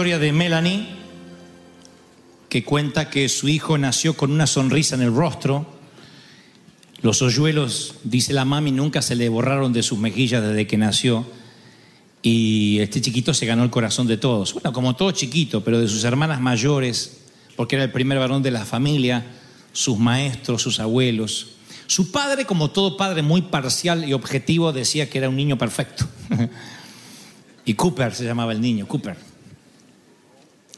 historia de Melanie, que cuenta que su hijo nació con una sonrisa en el rostro. Los hoyuelos, dice la mami, nunca se le borraron de sus mejillas desde que nació. Y este chiquito se ganó el corazón de todos. Bueno, como todo chiquito, pero de sus hermanas mayores, porque era el primer varón de la familia, sus maestros, sus abuelos. Su padre, como todo padre muy parcial y objetivo, decía que era un niño perfecto. y Cooper se llamaba el niño, Cooper.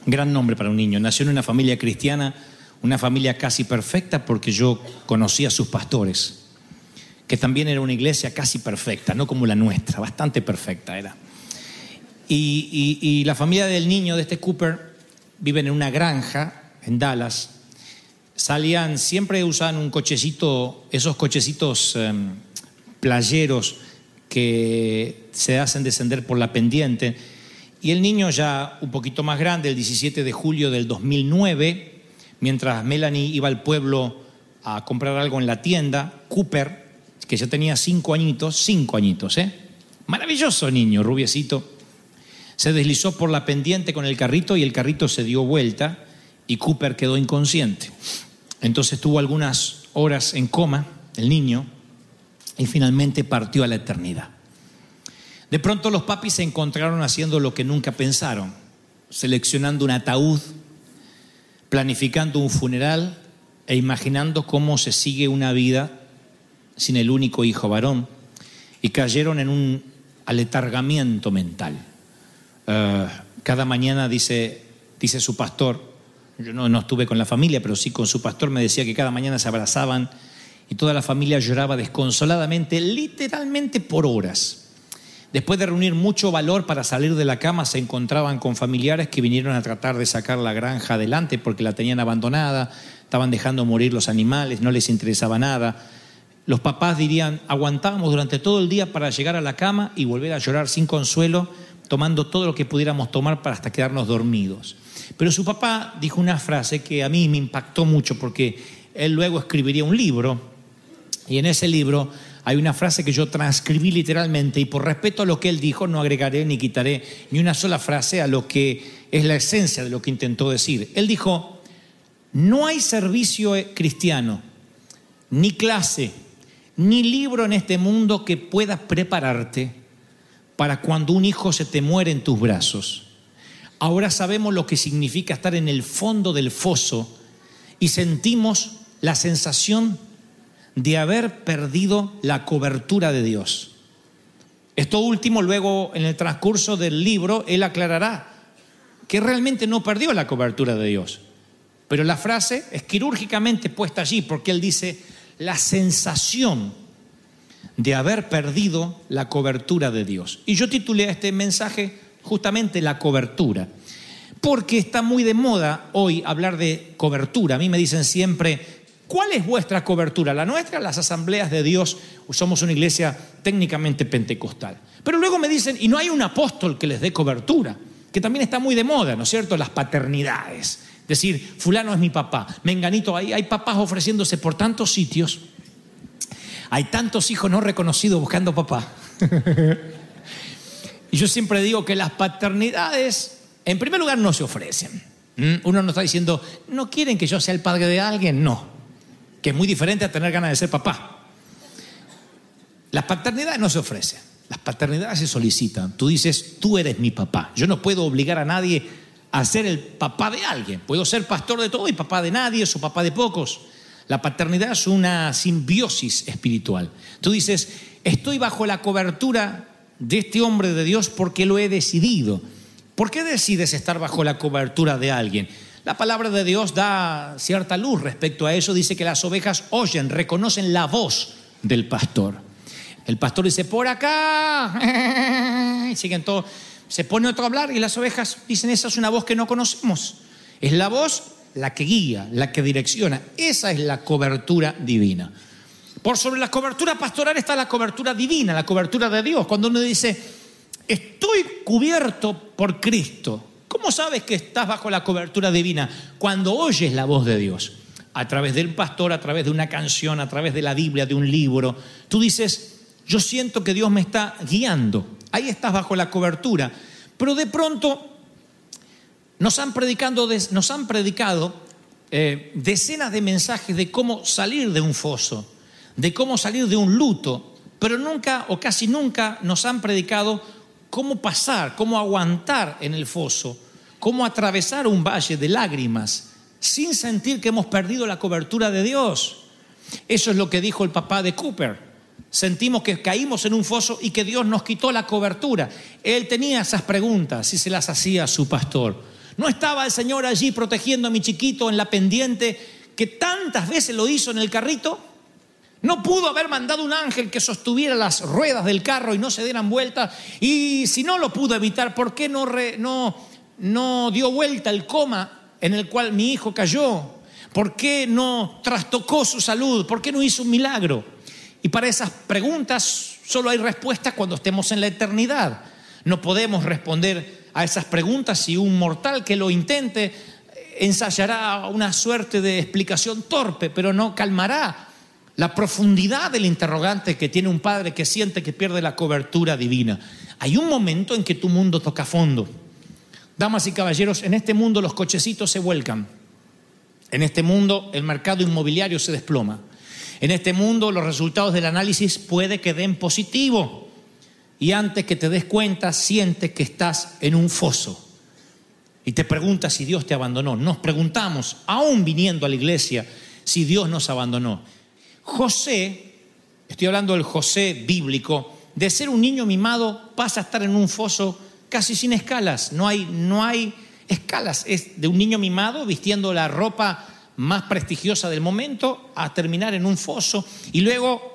Gran nombre para un niño. Nació en una familia cristiana, una familia casi perfecta porque yo conocí a sus pastores, que también era una iglesia casi perfecta, no como la nuestra, bastante perfecta era. Y, la familia del niño, de este Cooper, viven en una granja en Dallas. Salían, siempre usaban un cochecito, esos cochecitos em, playeros que se hacen descender por la pendiente. Y el niño ya un poquito más grande, el 17 de julio del 2009, mientras Melanie iba al pueblo a comprar algo en la tienda, Cooper, que ya tenía cinco añitos, cinco añitos, ¿eh? Maravilloso niño, rubiecito, se deslizó por la pendiente con el carrito y el carrito se dio vuelta y Cooper quedó inconsciente. Entonces tuvo algunas horas en coma, el niño, y finalmente partió a la eternidad. De pronto los papis se encontraron haciendo lo que nunca pensaron, seleccionando un ataúd, planificando un funeral e imaginando cómo se sigue una vida sin el único hijo varón, y cayeron en un aletargamiento mental. Eh, cada mañana dice, dice su pastor, yo no, no estuve con la familia, pero sí con su pastor, me decía que cada mañana se abrazaban y toda la familia lloraba desconsoladamente, literalmente por horas. Después de reunir mucho valor para salir de la cama, se encontraban con familiares que vinieron a tratar de sacar la granja adelante porque la tenían abandonada, estaban dejando morir los animales, no les interesaba nada. Los papás dirían, aguantábamos durante todo el día para llegar a la cama y volver a llorar sin consuelo, tomando todo lo que pudiéramos tomar para hasta quedarnos dormidos. Pero su papá dijo una frase que a mí me impactó mucho porque él luego escribiría un libro y en ese libro hay una frase que yo transcribí literalmente y por respeto a lo que él dijo no agregaré ni quitaré ni una sola frase a lo que es la esencia de lo que intentó decir. Él dijo, no hay servicio cristiano, ni clase, ni libro en este mundo que pueda prepararte para cuando un hijo se te muere en tus brazos. Ahora sabemos lo que significa estar en el fondo del foso y sentimos la sensación de haber perdido la cobertura de Dios. Esto último, luego en el transcurso del libro, él aclarará que realmente no perdió la cobertura de Dios. Pero la frase es quirúrgicamente puesta allí porque él dice la sensación de haber perdido la cobertura de Dios. Y yo titulé a este mensaje justamente la cobertura, porque está muy de moda hoy hablar de cobertura. A mí me dicen siempre, ¿Cuál es vuestra cobertura? La nuestra, las asambleas de Dios, somos una iglesia técnicamente pentecostal. Pero luego me dicen, y no hay un apóstol que les dé cobertura, que también está muy de moda, ¿no es cierto? Las paternidades. Decir, fulano es mi papá, menganito, ahí hay papás ofreciéndose por tantos sitios. Hay tantos hijos no reconocidos buscando papá. y yo siempre digo que las paternidades, en primer lugar, no se ofrecen. Uno no está diciendo, no quieren que yo sea el padre de alguien, no. Que es muy diferente a tener ganas de ser papá. Las paternidades no se ofrecen, las paternidades se solicitan. Tú dices, tú eres mi papá. Yo no puedo obligar a nadie a ser el papá de alguien. Puedo ser pastor de todo y papá de nadie o papá de pocos. La paternidad es una simbiosis espiritual. Tú dices, estoy bajo la cobertura de este hombre de Dios porque lo he decidido. ¿Por qué decides estar bajo la cobertura de alguien? La palabra de Dios da cierta luz respecto a eso. Dice que las ovejas oyen, reconocen la voz del pastor. El pastor dice, por acá. Y siguen todos. Se pone otro a hablar y las ovejas dicen, esa es una voz que no conocemos. Es la voz la que guía, la que direcciona. Esa es la cobertura divina. Por sobre la cobertura pastoral está la cobertura divina, la cobertura de Dios. Cuando uno dice, estoy cubierto por Cristo, ¿cómo sabes que estás bajo la cobertura divina? Cuando oyes la voz de Dios, a través del pastor, a través de una canción, a través de la Biblia, de un libro, tú dices, yo siento que Dios me está guiando. Ahí estás bajo la cobertura. Pero de pronto nos han, predicando, nos han predicado eh, decenas de mensajes de cómo salir de un foso, de cómo salir de un luto, pero nunca o casi nunca nos han predicado cómo pasar, cómo aguantar en el foso, cómo atravesar un valle de lágrimas sin sentir que hemos perdido la cobertura de Dios. Eso es lo que dijo el papá de Cooper. Sentimos que caímos en un foso y que Dios nos quitó la cobertura. Él tenía esas preguntas y se las hacía a su pastor. ¿No estaba el Señor allí protegiendo a mi chiquito en la pendiente que tantas veces lo hizo en el carrito? ¿No pudo haber mandado un ángel que sostuviera las ruedas del carro y no se dieran vueltas? Y si no lo pudo evitar, ¿por qué no, no, no dio vuelta el coma en el cual mi hijo cayó? ¿Por qué no trastocó su salud? ¿Por qué no hizo un milagro? Y para esas preguntas solo hay respuestas cuando estemos en la eternidad. No podemos responder a esas preguntas y un mortal que lo intente ensayará una suerte de explicación torpe, pero no calmará la profundidad del interrogante que tiene un padre que siente que pierde la cobertura divina. Hay un momento en que tu mundo toca fondo. Damas y caballeros, en este mundo los cochecitos se vuelcan. En este mundo el mercado inmobiliario se desploma. En este mundo los resultados del análisis puede que den positivo y antes que te des cuenta sientes que estás en un foso. Y te preguntas si Dios te abandonó. Nos preguntamos, aún viniendo a la iglesia, si Dios nos abandonó. José, estoy hablando del José bíblico, de ser un niño mimado pasa a estar en un foso casi sin escalas. No hay, escalas. Es de un niño mimado vistiendo la ropa más prestigiosa del momento a terminar en un foso y luego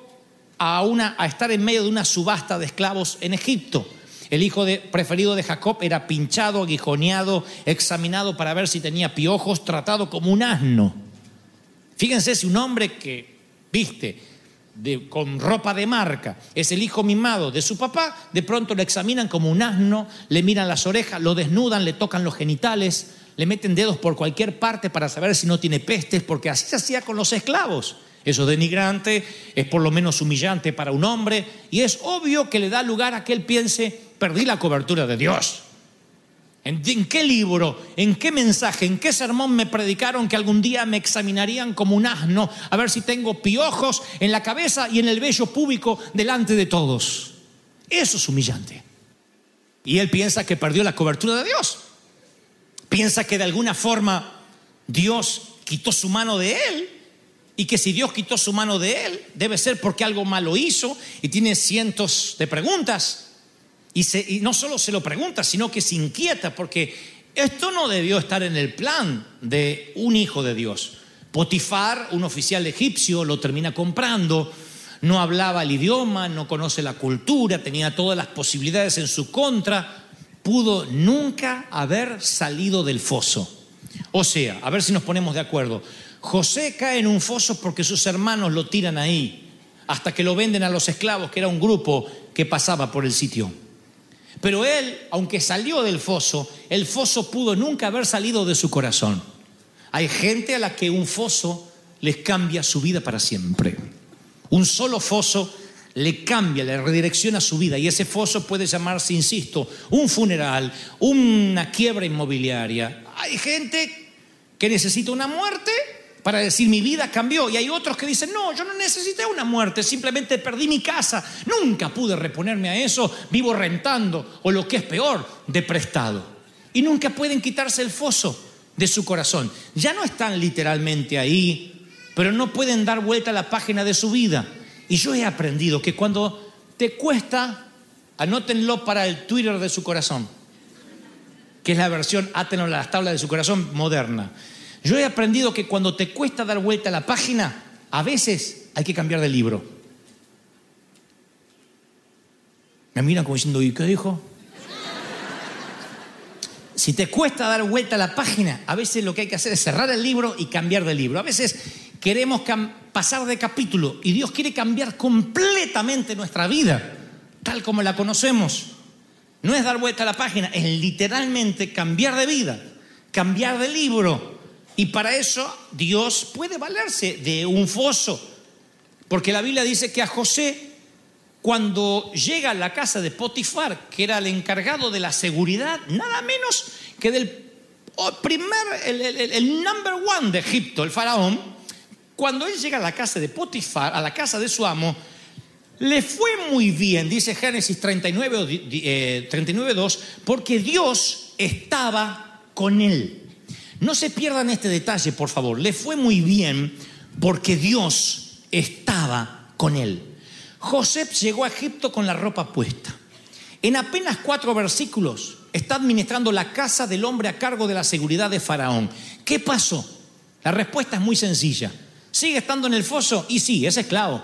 a estar en medio de una subasta de esclavos en Egipto. El hijo preferido de Jacob era pinchado, aguijoneado, examinado para ver si tenía piojos, tratado como un asno. Fíjense si un hombre que viste con ropa de marca es el hijo mimado de su papá, de pronto lo examinan como un asno, le miran las orejas, lo desnudan, le tocan los genitales, le meten dedos por cualquier parte para saber si no tiene pestes, porque así se hacía con los esclavos. Eso es denigrante, es por lo menos humillante para un hombre y es obvio que le da lugar a que él piense, perdí la cobertura de Dios. ¿En, qué libro, en qué mensaje, en qué sermón me predicaron que algún día me examinarían como un asno a ver si tengo piojos en la cabeza y en el vello púbico delante de todos? Eso es humillante. Y él piensa que perdió la cobertura de Dios. Piensa que de alguna forma Dios quitó su mano de él y que si Dios quitó su mano de él, debe ser porque algo malo hizo y tiene cientos de preguntas. Y, no solo se lo pregunta, sino que se inquieta porque esto no debió estar en el plan de un hijo de Dios. Potifar, un oficial egipcio, lo termina comprando, no hablaba el idioma, no conoce la cultura, tenía todas las posibilidades en su contra, pudo nunca haber salido del foso. O sea, a ver si nos ponemos de acuerdo, José cae en un foso porque sus hermanos lo tiran ahí, hasta que lo venden a los esclavos, que era un grupo que pasaba por el sitio. Pero él, aunque salió del foso, el foso pudo nunca haber salido de su corazón. Hay gente a la que un foso les cambia su vida para siempre. Un solo foso le cambia, le redirecciona su vida. Y ese foso puede llamarse, insisto, un funeral, una quiebra inmobiliaria. Hay gente que necesita una muerte para decir mi vida cambió. Y hay otros que dicen, no, yo no necesité una muerte, simplemente perdí mi casa, nunca pude reponerme a eso, vivo rentando o lo que es peor, de prestado. Y nunca pueden quitarse el foso de su corazón. Ya no están literalmente ahí, pero no pueden dar vuelta a la página de su vida. Y yo he aprendido que cuando te cuesta, anótenlo para el Twitter de su corazón que es la versión átenlo a las tablas de su corazón moderna. Yo he aprendido que cuando te cuesta dar vuelta a la página, a veces hay que cambiar de libro. Me miran como diciendo, ¿y qué dijo? Si te cuesta dar vuelta a la página, a veces lo que hay que hacer es cerrar el libro y cambiar de libro. A veces queremos pasar de capítulo y Dios quiere cambiar completamente nuestra vida, tal como la conocemos. No es dar vuelta a la página, es literalmente cambiar de vida, cambiar de libro. Y para eso Dios puede valerse de un foso. Porque la Biblia dice que a José, cuando llega a la casa de Potifar, que era el encargado de la seguridad, nada menos que del primer, el, el number one de Egipto, el faraón, cuando él llega a la casa de Potifar, a la casa de su amo, le fue muy bien, dice Génesis 39, 39 2, porque Dios estaba con él. No se pierdan este detalle, por favor. Le fue muy bien porque Dios estaba con él. José llegó a Egipto con la ropa puesta. En apenas cuatro versículos está administrando la casa del hombre a cargo de la seguridad de Faraón. ¿Qué pasó? La respuesta es muy sencilla. ¿Sigue estando en el foso? Y sí, es esclavo.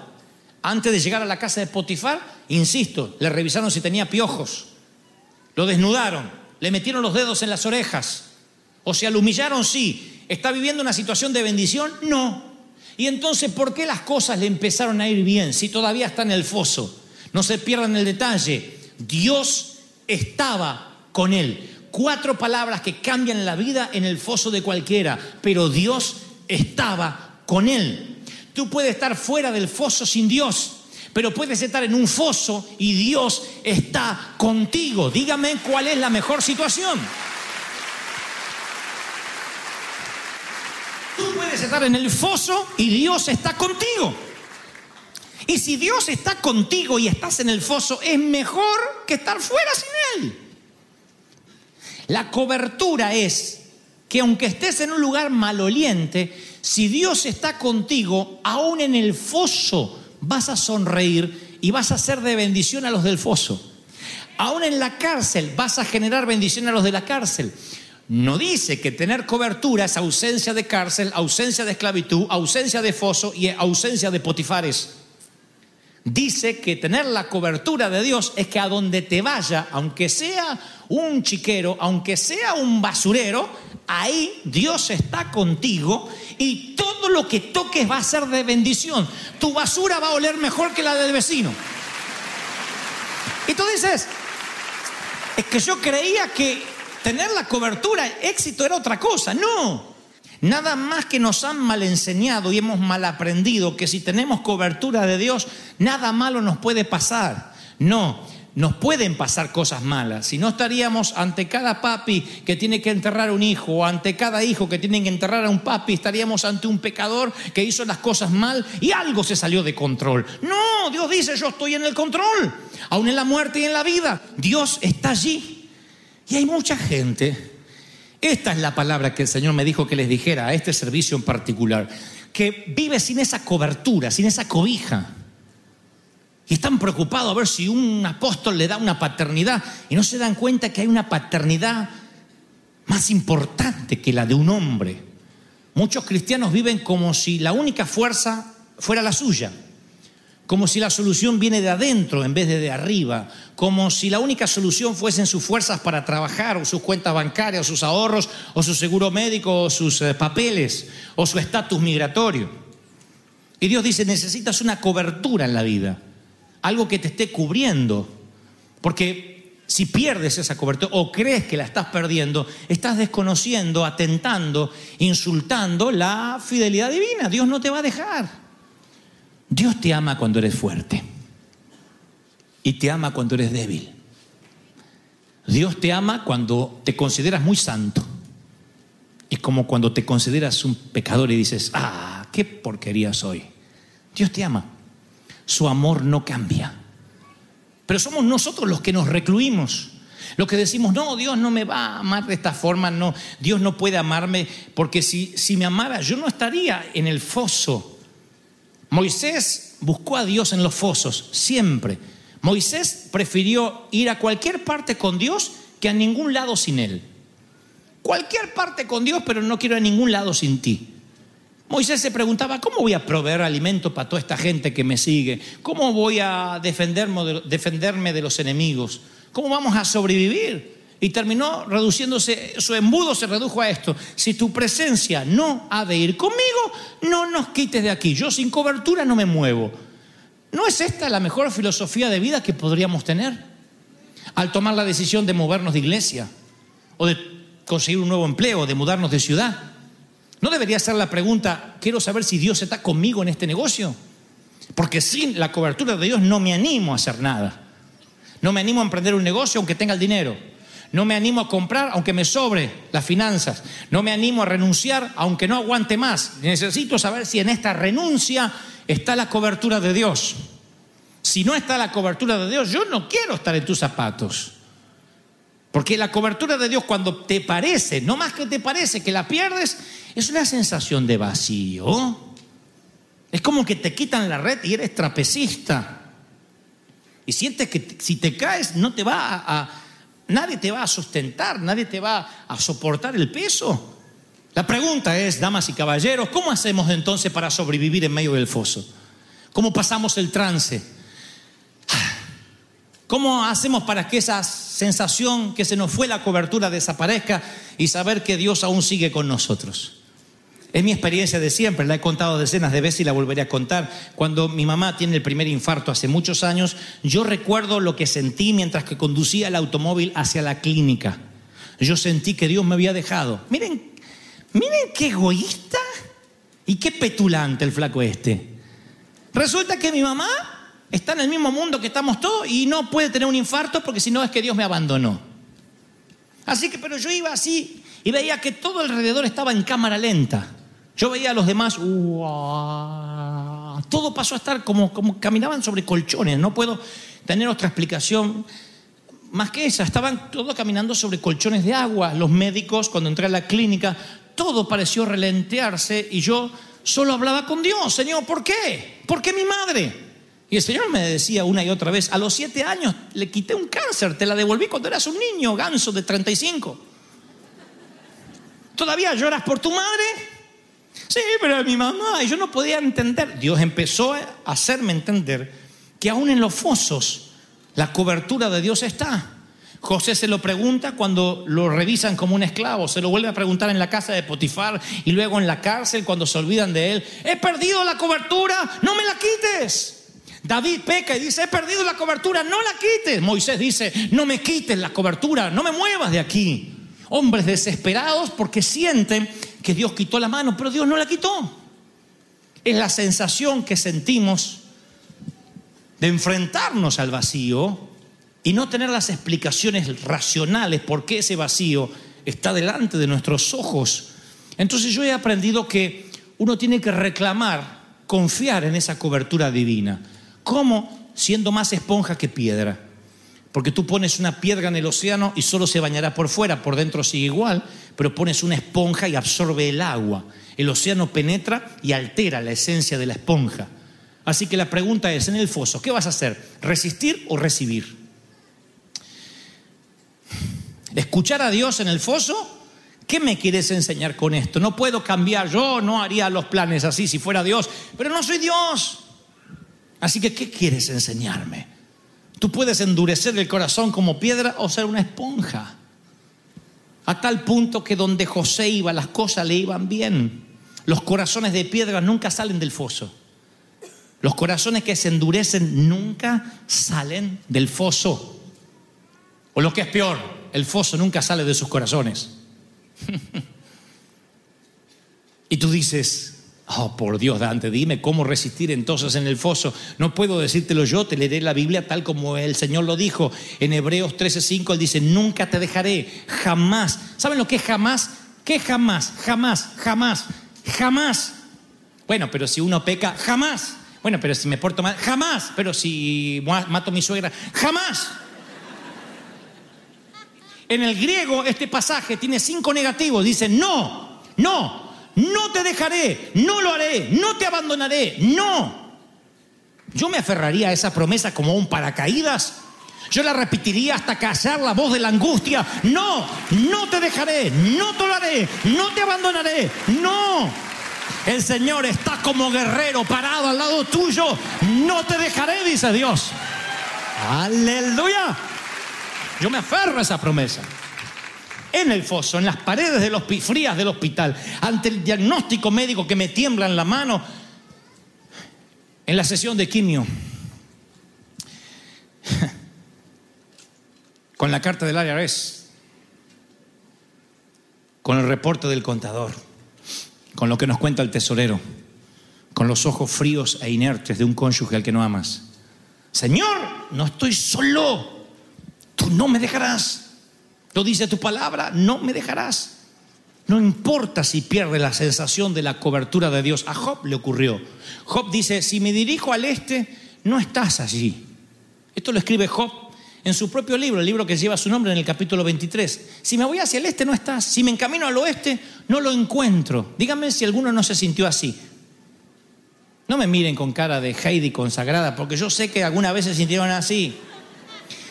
Antes de llegar a la casa de Potifar, insisto, le revisaron si tenía piojos, lo desnudaron, le metieron los dedos en las orejas, o sea, lo humillaron, sí. ¿Está viviendo una situación de bendición? No. Y entonces, ¿por qué las cosas le empezaron a ir bien si todavía está en el foso? No se pierdan el detalle. Dios estaba con él. Cuatro palabras que cambian la vida en el foso de cualquiera, pero Dios estaba con él. Tú puedes estar fuera del foso sin Dios, pero puedes estar en un foso y Dios está contigo. Dígame cuál es la mejor situación. Estar en el foso y Dios está contigo. Y si Dios está contigo y estás en el foso, es mejor que estar fuera sin Él. La cobertura es que aunque estés en un lugar maloliente, si Dios está contigo, aún en el foso vas a sonreír y vas a ser de bendición a los del foso. Aún en la cárcel vas a generar bendición a los de la cárcel. No dice que tener cobertura es ausencia de cárcel, ausencia de esclavitud, ausencia de foso y ausencia de potifares. Dice que tener la cobertura de Dios es que a donde te vaya, aunque sea un chiquero, aunque sea un basurero, ahí Dios está contigo y todo lo que toques va a ser de bendición. Tu basura va a oler mejor que la del vecino. Y tú dices, es que yo creía que tener la cobertura, éxito era otra cosa. No, nada más que nos han mal enseñado y hemos mal aprendido que si tenemos cobertura de Dios, nada malo nos puede pasar. No, nos pueden pasar cosas malas. Si no estaríamos ante cada papi que tiene que enterrar a un hijo o ante cada hijo que tiene que enterrar a un papi, estaríamos ante un pecador que hizo las cosas mal y algo se salió de control. No, Dios dice, yo estoy en el control, aún en la muerte y en la vida. Dios está allí. Y hay mucha gente, esta es la palabra que el Señor me dijo que les dijera a este servicio en particular, que vive sin esa cobertura, sin esa cobija. Y están preocupados a ver si un apóstol le da una paternidad y no se dan cuenta que hay una paternidad más importante que la de un hombre. Muchos cristianos viven como si la única fuerza fuera la suya, como si la solución viene de adentro en vez de de arriba, como si la única solución fuesen sus fuerzas para trabajar, o sus cuentas bancarias, o sus ahorros, o su seguro médico, o sus eh, papeles, o su estatus migratorio. Y Dios dice, necesitas una cobertura en la vida algo que te esté cubriendo. Porque si pierdes esa cobertura o crees que la estás perdiendo, estás desconociendo, atentando, insultando la fidelidad divina. Dios no te va a dejar. Dios te ama cuando eres fuerte y te ama cuando eres débil. Dios te ama cuando te consideras muy santo Y como cuando te consideras un pecador y dices, ah, qué porquería soy. Dios te ama. Su amor no cambia. Pero somos nosotros los que nos recluimos. Los que decimos, no, Dios no me va a amar de esta forma, no, Dios no puede amarme, porque si, si me amara, yo no estaría en el foso. Moisés buscó a Dios en los fosos, siempre. Moisés prefirió ir a cualquier parte con Dios que a ningún lado sin Él. Cualquier parte con Dios, pero no quiero a ningún lado sin ti. Moisés se preguntaba, ¿cómo voy a proveer alimento para toda esta gente que me sigue? ¿Cómo voy a defenderme de, los enemigos? ¿Cómo vamos a sobrevivir? Y terminó reduciéndose, su embudo se redujo a esto. Si tu presencia no ha de ir conmigo, no nos quites de aquí. Yo sin cobertura no me muevo. ¿No es esta la mejor filosofía de vida que podríamos tener? Al tomar la decisión de movernos de iglesia, o de conseguir un nuevo empleo, de mudarnos de ciudad. ¿No debería ser la pregunta, quiero saber si Dios está conmigo en este negocio? Porque sin la cobertura de Dios no me animo a hacer nada. No me animo a emprender un negocio aunque tenga el dinero. No me animo a comprar aunque me sobre las finanzas. No me animo a renunciar aunque no aguante más. Necesito saber si en esta renuncia está la cobertura de Dios. Si no está la cobertura de Dios, yo no quiero estar en tus zapatos. Porque la cobertura de Dios cuando te parece, no más que te parece que la pierdes, es una sensación de vacío. Es como que te quitan la red y eres trapecista. Y sientes que si te caes no te va a, a, nadie te va a sustentar, nadie te va a soportar el peso. La pregunta es, damas y caballeros, ¿cómo hacemos entonces para sobrevivir en medio del foso? ¿Cómo pasamos el trance? ¿Cómo hacemos para que esa sensación que se nos fue la cobertura desaparezca y saber que Dios aún sigue con nosotros? Es mi experiencia de siempre, la he contado decenas de veces y la volveré a contar. Cuando mi mamá tiene el primer infarto hace muchos años, yo recuerdo lo que sentí mientras que conducía el automóvil hacia la clínica. Yo sentí que Dios me había dejado. Miren, miren qué egoísta y qué petulante el flaco este. Resulta que mi mamá está en el mismo mundo que estamos todos y no puede tener un infarto porque si no es que Dios me abandonó. Así que, pero yo iba así y veía que todo alrededor estaba en cámara lenta. Yo veía a los demás, todo pasó a estar como, como caminaban sobre colchones. No puedo tener otra explicación más que esa. Estaban todos caminando sobre colchones de agua. Los médicos, cuando entré a la clínica, todo pareció relentearse y yo solo hablaba con Dios. Señor, ¿por qué? ¿Por qué mi madre? Y el Señor me decía una y otra vez, a los siete años le quité un cáncer, te la devolví cuando eras un niño ganso de 35. ¿Todavía lloras por tu madre? Sí, pero mi mamá, y yo no podía entender. Dios empezó a hacerme entender que aún en los fosos la cobertura de Dios está. José se lo pregunta cuando lo revisan como un esclavo, se lo vuelve a preguntar en la casa de Potifar y luego en la cárcel cuando se olvidan de él. He perdido la cobertura, no me la quites. David peca y dice, he perdido la cobertura, no la quites. Moisés dice, no me quites la cobertura, no me muevas de aquí. Hombres desesperados porque sienten que Dios quitó la mano, pero Dios no la quitó. Es la sensación que sentimos de enfrentarnos al vacío y no tener las explicaciones racionales por qué ese vacío está delante de nuestros ojos. Entonces yo he aprendido que uno tiene que reclamar, confiar en esa cobertura divina. ¿Cómo? Siendo más esponja que piedra. Porque tú pones una piedra en el océano y solo se bañará por fuera, por dentro sigue igual, pero pones una esponja y absorbe el agua. El océano penetra y altera la esencia de la esponja. Así que la pregunta es, en el foso, ¿qué vas a hacer? ¿Resistir o recibir? ¿Escuchar a Dios en el foso? ¿Qué me quieres enseñar con esto? No puedo cambiar, yo no haría los planes así si fuera Dios, pero no soy Dios. Así que, ¿qué quieres enseñarme? Tú puedes endurecer el corazón como piedra o ser una esponja. A tal punto que donde José iba las cosas le iban bien. Los corazones de piedra nunca salen del foso. Los corazones que se endurecen nunca salen del foso. O lo que es peor, el foso nunca sale de sus corazones. y tú dices, Oh, por Dios, Dante, dime cómo resistir entonces en el foso. No puedo decírtelo yo, te leeré la Biblia tal como el Señor lo dijo. En Hebreos 13:5 él dice, nunca te dejaré, jamás. ¿Saben lo que es jamás? ¿Qué jamás? Jamás, jamás, jamás. Bueno, pero si uno peca, jamás. Bueno, pero si me porto mal, jamás. Pero si ma- mato a mi suegra, jamás. En el griego este pasaje tiene cinco negativos. Dice, no, no, no te dejaré, no lo haré, no te abandonaré, no. Yo me aferraría a esa promesa como un paracaídas. Yo la repetiría hasta callar la voz de la angustia. No, no te dejaré, no te lo haré, no te abandonaré, no. El Señor está como guerrero parado al lado tuyo. No te dejaré, dice Dios. Aleluya. Yo me aferro a esa promesa. En el foso, en las paredes del hospi- frías del hospital, ante el diagnóstico médico que me tiembla en la mano, en la sesión de quimio, con la carta del IRS, con el reporte del contador, con lo que nos cuenta el tesorero, con los ojos fríos e inertes de un cónyuge al que no amas. Señor, no estoy solo, tú no me dejarás. Lo dice tu palabra, no me dejarás. No importa si pierde la sensación de la cobertura de Dios. A Job le ocurrió. Job dice, si me dirijo al este, no estás allí. Esto lo escribe Job en su propio libro, el libro que lleva su nombre en el capítulo 23. Si me voy hacia el este, no estás. Si me encamino al oeste, no lo encuentro. Díganme si alguno no se sintió así. No me miren con cara de Heidi consagrada, porque yo sé que alguna vez se sintieron así.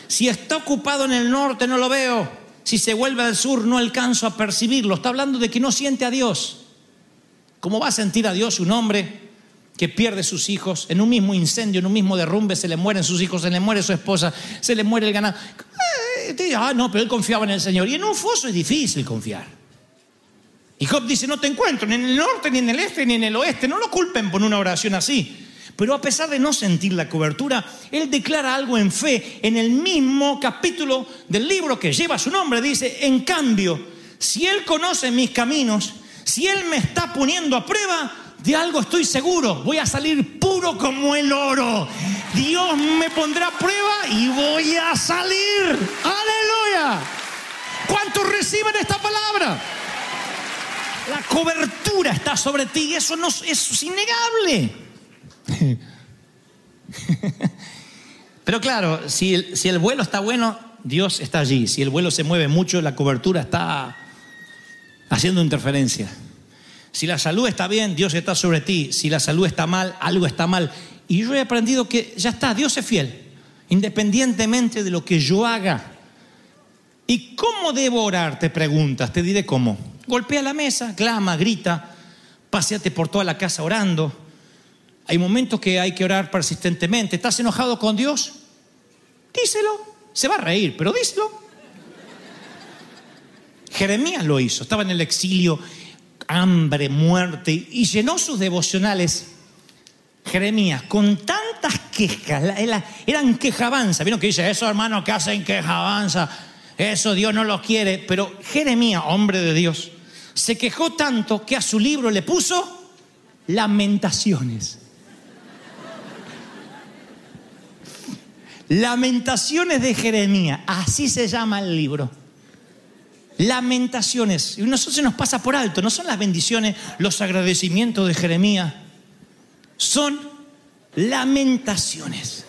Si está ocupado en el norte, no lo veo. Si se vuelve al sur, no alcanzo a percibirlo. Está hablando de que no siente a Dios. ¿Cómo va a sentir a Dios un hombre que pierde sus hijos en un mismo incendio, en un mismo derrumbe? Se le mueren sus hijos, se le muere su esposa, se le muere el ganado. Eh, Ah, no, pero él confiaba en el Señor. Y en un foso es difícil confiar. Y Job dice, no te encuentro ni en el norte, ni en el este, ni en el oeste. No lo culpen por una oración así. Pero a pesar de no sentir la cobertura, él declara algo en fe. En el mismo capítulo del libro que lleva su nombre, dice, en cambio, si él conoce mis caminos, si él me está poniendo a prueba, de algo estoy seguro, voy a salir puro como el oro. Dios me pondrá a prueba y voy a salir. Aleluya. ¿Cuántos reciben esta palabra? La cobertura está sobre ti, eso, no, eso es innegable. Pero claro, si el, vuelo está bueno, Dios está allí. Si el vuelo se mueve mucho, la cobertura está haciendo interferencia. Si la salud está bien, Dios está sobre ti. Si la salud está mal, algo está mal. Y yo he aprendido que ya está, Dios es fiel, independientemente de lo que yo haga. ¿Y cómo debo orar? Te preguntas, te diré cómo. Golpea la mesa, clama, grita, paseate por toda la casa orando. Hay momentos que hay que orar persistentemente. ¿Estás enojado con Dios? Díselo. Se va a reír, pero díselo. Jeremías lo hizo. Estaba en el exilio, hambre, muerte, y llenó sus devocionales. Jeremías, con tantas quejas, eran quejabanza. ¿Vieron que dice eso, hermano, que hacen quejabanza? Eso Dios no lo quiere. Pero Jeremías, hombre de Dios, se quejó tanto que a su libro le puso lamentaciones. Lamentaciones de Jeremías, así se llama el libro. Lamentaciones. Y nosotros se nos pasa por alto, no son las bendiciones, los agradecimientos de Jeremías, son lamentaciones.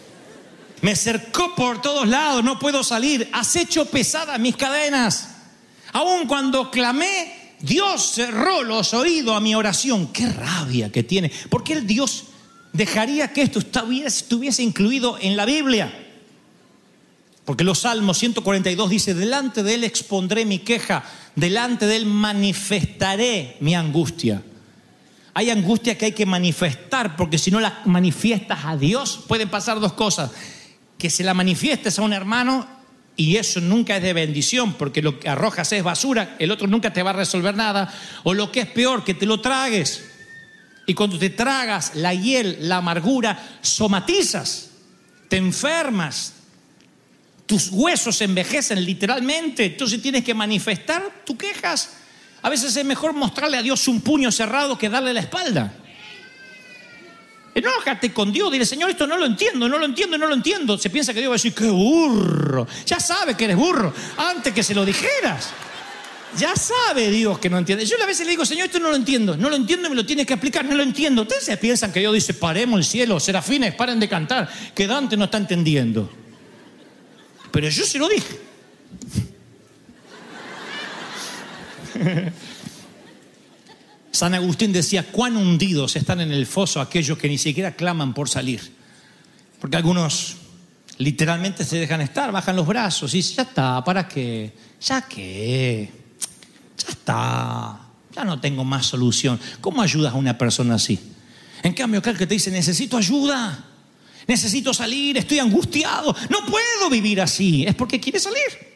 Me cercó por todos lados, no puedo salir, has hecho pesadas mis cadenas. Aun cuando clamé, Dios cerró los oídos a mi oración. Qué rabia que tiene. ¿Por qué el Dios dejaría que esto estuviese incluido en la Biblia? Porque los Salmos 142 dice, delante de Él expondré mi queja, delante de Él manifestaré mi angustia. Hay angustia que hay que manifestar, porque si no la manifiestas a Dios, pueden pasar dos cosas. Que se la manifiestes a un hermano y eso nunca es de bendición, porque lo que arrojas es basura, el otro nunca te va a resolver nada. O lo que es peor, que te lo tragues. Y cuando te tragas la hiel, la amargura, somatizas, te enfermas, tus huesos envejecen literalmente, entonces tienes que manifestar tus quejas. A veces es mejor mostrarle a Dios un puño cerrado que darle la espalda. Enójate con Dios, dile, Señor, esto no lo entiendo, no lo entiendo, no lo entiendo. Se piensa que Dios va a decir, qué burro. Ya sabe que eres burro, antes que se lo dijeras. Ya sabe Dios que no entiende. Yo a veces le digo, Señor, esto no lo entiendo. No lo entiendo y me lo tienes que explicar. No lo entiendo. Ustedes se piensan que Dios dice, paremos el cielo, serafines, paren de cantar, que Dante no está entendiendo. Pero yo se lo dije. San Agustín decía, cuán hundidos están en el foso aquellos que ni siquiera claman por salir. Porque algunos literalmente se dejan estar, bajan los brazos y dicen, ya está, ¿para qué? ¿Ya qué? Ya está, ya no tengo más solución. ¿Cómo ayudas a una persona así? En cambio, aquel que te dice, necesito ayuda, necesito salir, estoy angustiado, no puedo vivir así, es porque quiere salir.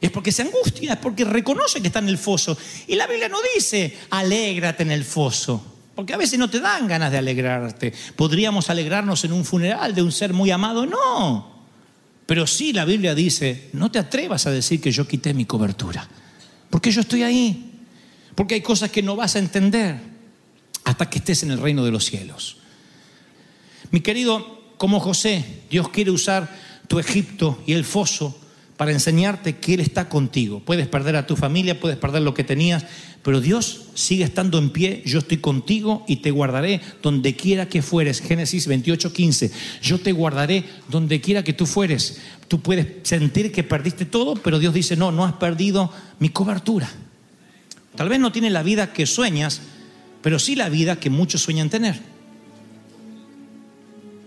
Es porque se angustia, es porque reconoce que está en el foso. Y la Biblia no dice, alégrate en el foso. Porque a veces no te dan ganas de alegrarte. Podríamos alegrarnos en un funeral de un ser muy amado. No. Pero sí la Biblia dice, no te atrevas a decir que yo quité mi cobertura. Porque yo estoy ahí. Porque hay cosas que no vas a entender hasta que estés en el reino de los cielos. Mi querido, como José, Dios quiere usar tu Egipto y el foso para enseñarte que Él está contigo. Puedes perder a tu familia, puedes perder lo que tenías, pero Dios sigue estando en pie. Yo estoy contigo y te guardaré donde quiera que fueres. Génesis 28, 15. Yo te guardaré donde quiera que tú fueres. Tú puedes sentir que perdiste todo, pero Dios dice, no, no has perdido mi cobertura. Tal vez no tienes la vida que sueñas, pero sí la vida que muchos sueñan tener.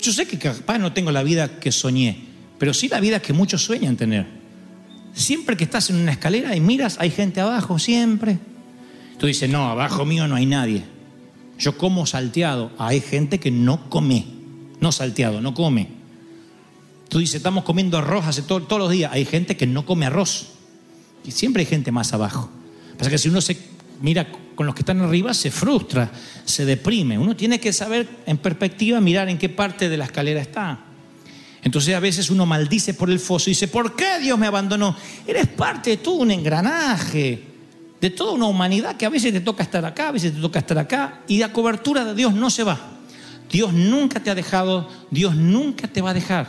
Yo sé que capaz no tengo la vida que soñé, pero sí la vida que muchos sueñan tener. Siempre que estás en una escalera y miras, hay gente abajo, siempre. Tú dices, no, abajo mío no hay nadie. Yo como salteado. Hay gente que no come. No salteado, no come. Tú dices, estamos comiendo arroz hace todo- todos los días. Hay gente que no come arroz. Y siempre hay gente más abajo. Pasa que si uno se mira con los que están arriba, se frustra, se deprime. Uno tiene que saber en perspectiva mirar en qué parte de la escalera está. Entonces a veces uno maldice por el foso y dice, ¿por qué Dios me abandonó? Eres parte de todo un engranaje, de toda una humanidad que a veces te toca estar acá, a veces te toca estar acá, y la cobertura de Dios no se va. Dios nunca te ha dejado, Dios nunca te va a dejar.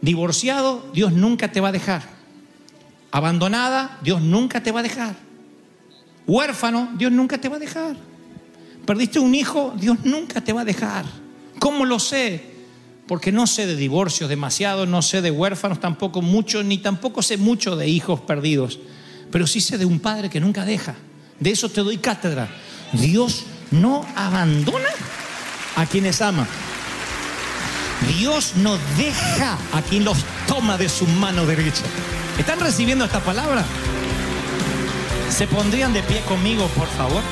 Divorciado, Dios nunca te va a dejar. Abandonada, Dios nunca te va a dejar. Huérfano, Dios nunca te va a dejar. Perdiste un hijo, Dios nunca te va a dejar. ¿Cómo lo sé? Porque no sé de divorcios demasiado, no sé de huérfanos tampoco mucho, ni tampoco sé mucho de hijos perdidos. Pero sí sé de un padre que nunca deja. De eso te doy cátedra. Dios no abandona a quienes ama. Dios no deja a quien los toma de su mano derecha. ¿Están recibiendo esta palabra? ¿Se pondrían de pie conmigo, por favor?